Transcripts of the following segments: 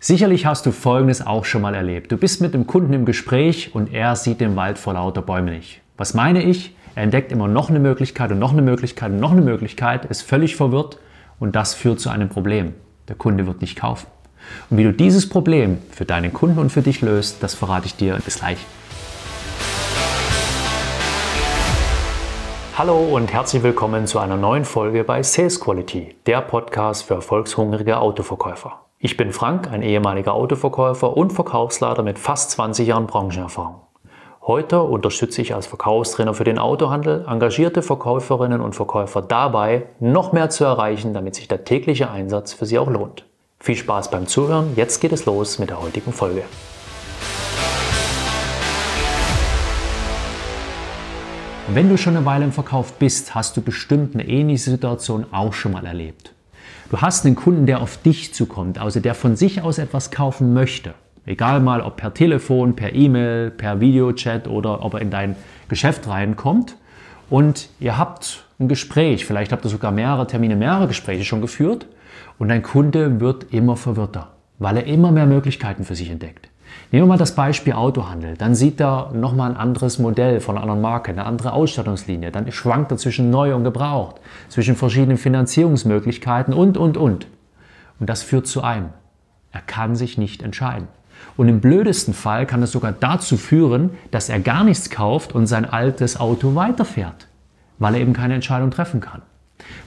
Sicherlich hast du Folgendes auch schon mal erlebt. Du bist mit einem Kunden im Gespräch und er sieht den Wald vor lauter Bäumen nicht. Was meine ich? Er entdeckt immer noch eine Möglichkeit und noch eine Möglichkeit und noch eine Möglichkeit, ist völlig verwirrt und das führt zu einem Problem. Der Kunde wird nicht kaufen. Und wie du dieses Problem für deinen Kunden und für dich löst, das verrate ich dir bis gleich. Hallo und herzlich willkommen zu einer neuen Folge bei Sales Quality, der Podcast für erfolgshungrige Autoverkäufer. Ich bin Frank, ein ehemaliger Autoverkäufer und Verkaufsleiter mit fast 20 Jahren Branchenerfahrung. Heute unterstütze ich als Verkaufstrainer für den Autohandel engagierte Verkäuferinnen und Verkäufer dabei, noch mehr zu erreichen, damit sich der tägliche Einsatz für sie auch lohnt. Viel Spaß beim Zuhören, jetzt geht es los mit der heutigen Folge. Wenn du schon eine Weile im Verkauf bist, hast du bestimmt eine ähnliche Situation auch schon mal erlebt. Du hast einen Kunden, der auf dich zukommt, also der von sich aus etwas kaufen möchte. Egal mal, ob per Telefon, per E-Mail, per Videochat oder ob er in dein Geschäft reinkommt. Und ihr habt ein Gespräch, vielleicht habt ihr sogar mehrere Termine, mehrere Gespräche schon geführt. Und dein Kunde wird immer verwirrter, weil er immer mehr Möglichkeiten für sich entdeckt. Nehmen wir mal das Beispiel Autohandel. Dann sieht er nochmal ein anderes Modell von einer anderen Marke, eine andere Ausstattungslinie. Dann schwankt er zwischen neu und gebraucht, zwischen verschiedenen Finanzierungsmöglichkeiten und, und, und. Und das führt zu einem. Er kann sich nicht entscheiden. Und im blödesten Fall kann es sogar dazu führen, dass er gar nichts kauft und sein altes Auto weiterfährt, weil er eben keine Entscheidung treffen kann.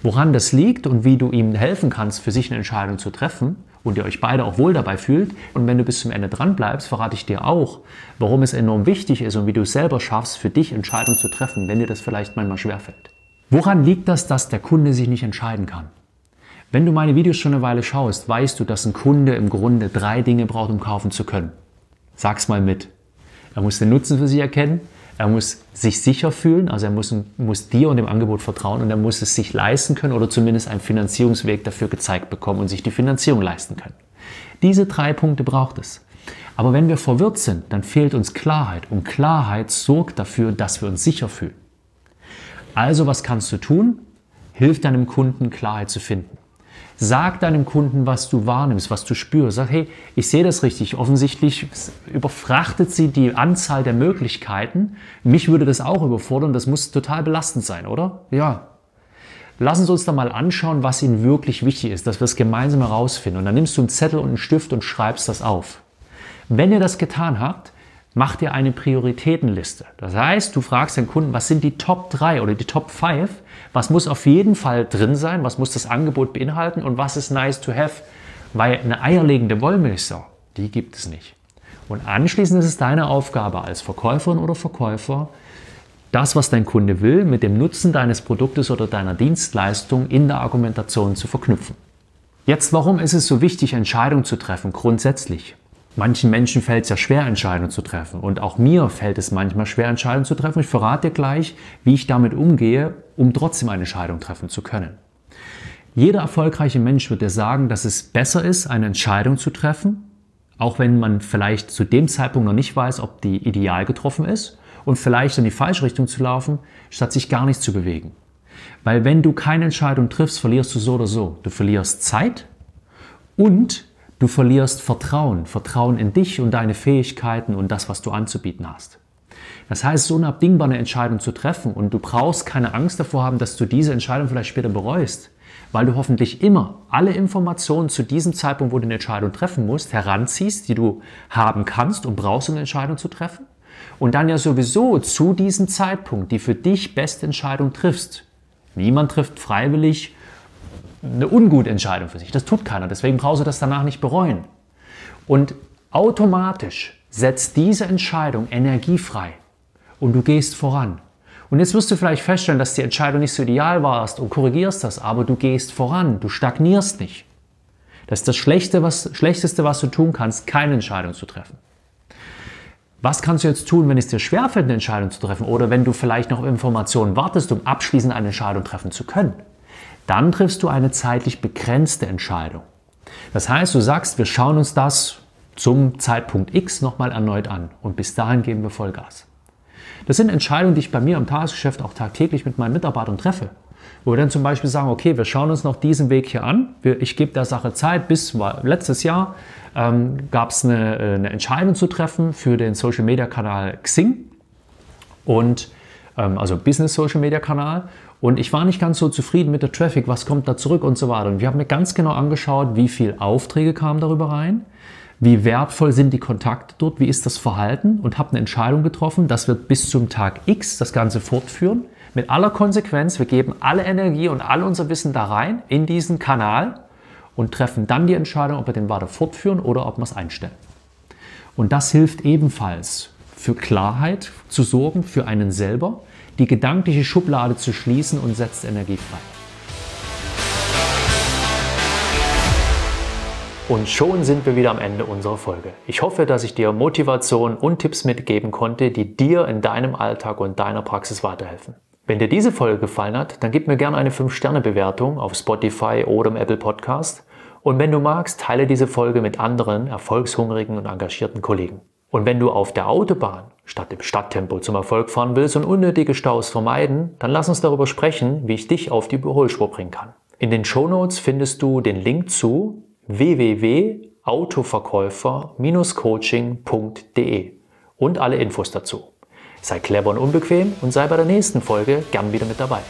Woran das liegt und wie du ihm helfen kannst, für sich eine Entscheidung zu treffen, und ihr euch beide auch wohl dabei fühlt. Und wenn du bis zum Ende dran bleibst, verrate ich dir auch, warum es enorm wichtig ist und wie du es selber schaffst, für dich Entscheidungen zu treffen, wenn dir das vielleicht manchmal schwerfällt. Woran liegt das, dass der Kunde sich nicht entscheiden kann? Wenn du meine Videos schon eine Weile schaust, weißt du, dass ein Kunde im Grunde drei Dinge braucht, um kaufen zu können. Sag's mal mit. Er muss den Nutzen für sich erkennen, er muss sich sicher fühlen, also er muss, muss dir und dem Angebot vertrauen und er muss es sich leisten können oder zumindest einen Finanzierungsweg dafür gezeigt bekommen und sich die Finanzierung leisten können. Diese drei Punkte braucht es. Aber wenn wir verwirrt sind, dann fehlt uns Klarheit und Klarheit sorgt dafür, dass wir uns sicher fühlen. Also was kannst du tun? Hilf deinem Kunden Klarheit zu finden. Sag deinem Kunden, was du wahrnimmst, was du spürst. Sag, hey, ich sehe das richtig. Offensichtlich überfrachtet sie die Anzahl der Möglichkeiten. Mich würde das auch überfordern. Das muss total belastend sein, oder? Ja. Lassen Sie uns da mal anschauen, was Ihnen wirklich wichtig ist, dass wir es gemeinsam herausfinden. Und dann nimmst du einen Zettel und einen Stift und schreibst das auf. Wenn ihr das getan habt, mach dir eine Prioritätenliste. Das heißt, du fragst den Kunden, was sind die Top 3 oder die Top 5? Was muss auf jeden Fall drin sein? Was muss das Angebot beinhalten? Und was ist nice to have? Weil eine eierlegende Wollmilchsau, die gibt es nicht. Und anschließend ist es deine Aufgabe als Verkäuferin oder Verkäufer, das, was dein Kunde will, mit dem Nutzen deines Produktes oder deiner Dienstleistung in der Argumentation zu verknüpfen. Jetzt, warum ist es so wichtig, Entscheidungen zu treffen, grundsätzlich? Manchen Menschen fällt es ja schwer, Entscheidungen zu treffen. Und auch mir fällt es manchmal schwer, Entscheidungen zu treffen. Ich verrate dir gleich, wie ich damit umgehe, um trotzdem eine Entscheidung treffen zu können. Jeder erfolgreiche Mensch wird dir sagen, dass es besser ist, eine Entscheidung zu treffen, auch wenn man vielleicht zu dem Zeitpunkt noch nicht weiß, ob die ideal getroffen ist und vielleicht in die falsche Richtung zu laufen, statt sich gar nicht zu bewegen. Weil wenn du keine Entscheidung triffst, verlierst du so oder so. Du verlierst Zeit und Du verlierst Vertrauen, Vertrauen in dich und deine Fähigkeiten und das, was du anzubieten hast. Das heißt, so unabdingbar eine Entscheidung zu treffen und du brauchst keine Angst davor haben, dass du diese Entscheidung vielleicht später bereust, weil du hoffentlich immer alle Informationen zu diesem Zeitpunkt, wo du eine Entscheidung treffen musst, heranziehst, die du haben kannst und brauchst, um eine Entscheidung zu treffen. Und dann ja sowieso zu diesem Zeitpunkt die für dich beste Entscheidung triffst. Niemand trifft freiwillig eine ungute Entscheidung für sich. Das tut keiner. Deswegen brauchst du das danach nicht bereuen. Und automatisch setzt diese Entscheidung Energie frei und du gehst voran. Und jetzt wirst du vielleicht feststellen, dass die Entscheidung nicht so ideal warst und korrigierst das, aber du gehst voran, du stagnierst nicht. Das ist das Schlechteste was, Schlechteste, was du tun kannst, keine Entscheidung zu treffen. Was kannst du jetzt tun, wenn es dir schwerfällt, eine Entscheidung zu treffen oder wenn du vielleicht noch Informationen wartest, um abschließend eine Entscheidung treffen zu können? Dann triffst du eine zeitlich begrenzte Entscheidung. Das heißt, du sagst, wir schauen uns das zum Zeitpunkt X nochmal erneut an und bis dahin geben wir Vollgas. Das sind Entscheidungen, die ich bei mir im Tagesgeschäft auch tagtäglich mit meinen Mitarbeitern treffe. Wo wir dann zum Beispiel sagen, okay, wir schauen uns noch diesen Weg hier an. Ich gebe der Sache Zeit. Bis letztes Jahr ähm, gab es eine, äh, eine, Entscheidung zu treffen für den Social Media Kanal Xing und ähm, also Business Social Media Kanal. Und ich war nicht ganz so zufrieden mit der Traffic, was kommt da zurück und so weiter. Und wir haben mir ganz genau angeschaut, wie viele Aufträge kamen darüber rein, wie wertvoll sind die Kontakte dort, wie ist das Verhalten und habe eine Entscheidung getroffen, dass wir bis zum Tag X das Ganze fortführen. Mit aller Konsequenz, wir geben alle Energie und all unser Wissen da rein in diesen Kanal und treffen dann die Entscheidung, ob wir den weiter fortführen oder ob wir es einstellen. Und das hilft ebenfalls für Klarheit zu sorgen für einen selber, die gedankliche Schublade zu schließen und setzt Energie frei. Und schon sind wir wieder am Ende unserer Folge. Ich hoffe, dass ich dir Motivation und Tipps mitgeben konnte, die dir in deinem Alltag und deiner Praxis weiterhelfen. Wenn dir diese Folge gefallen hat, dann gib mir gerne eine 5-Sterne-Bewertung auf Spotify oder im Apple Podcast. Und wenn du magst, teile diese Folge mit anderen erfolgshungrigen und engagierten Kollegen. Und wenn du auf der Autobahn statt im Stadttempo zum Erfolg fahren willst und unnötige Staus vermeiden, dann lass uns darüber sprechen, wie ich dich auf die Überholspur bringen kann. In den Shownotes findest du den Link zu www.autoverkäufer-coaching.de und alle Infos dazu. Sei clever und unbequem und sei bei der nächsten Folge gern wieder mit dabei.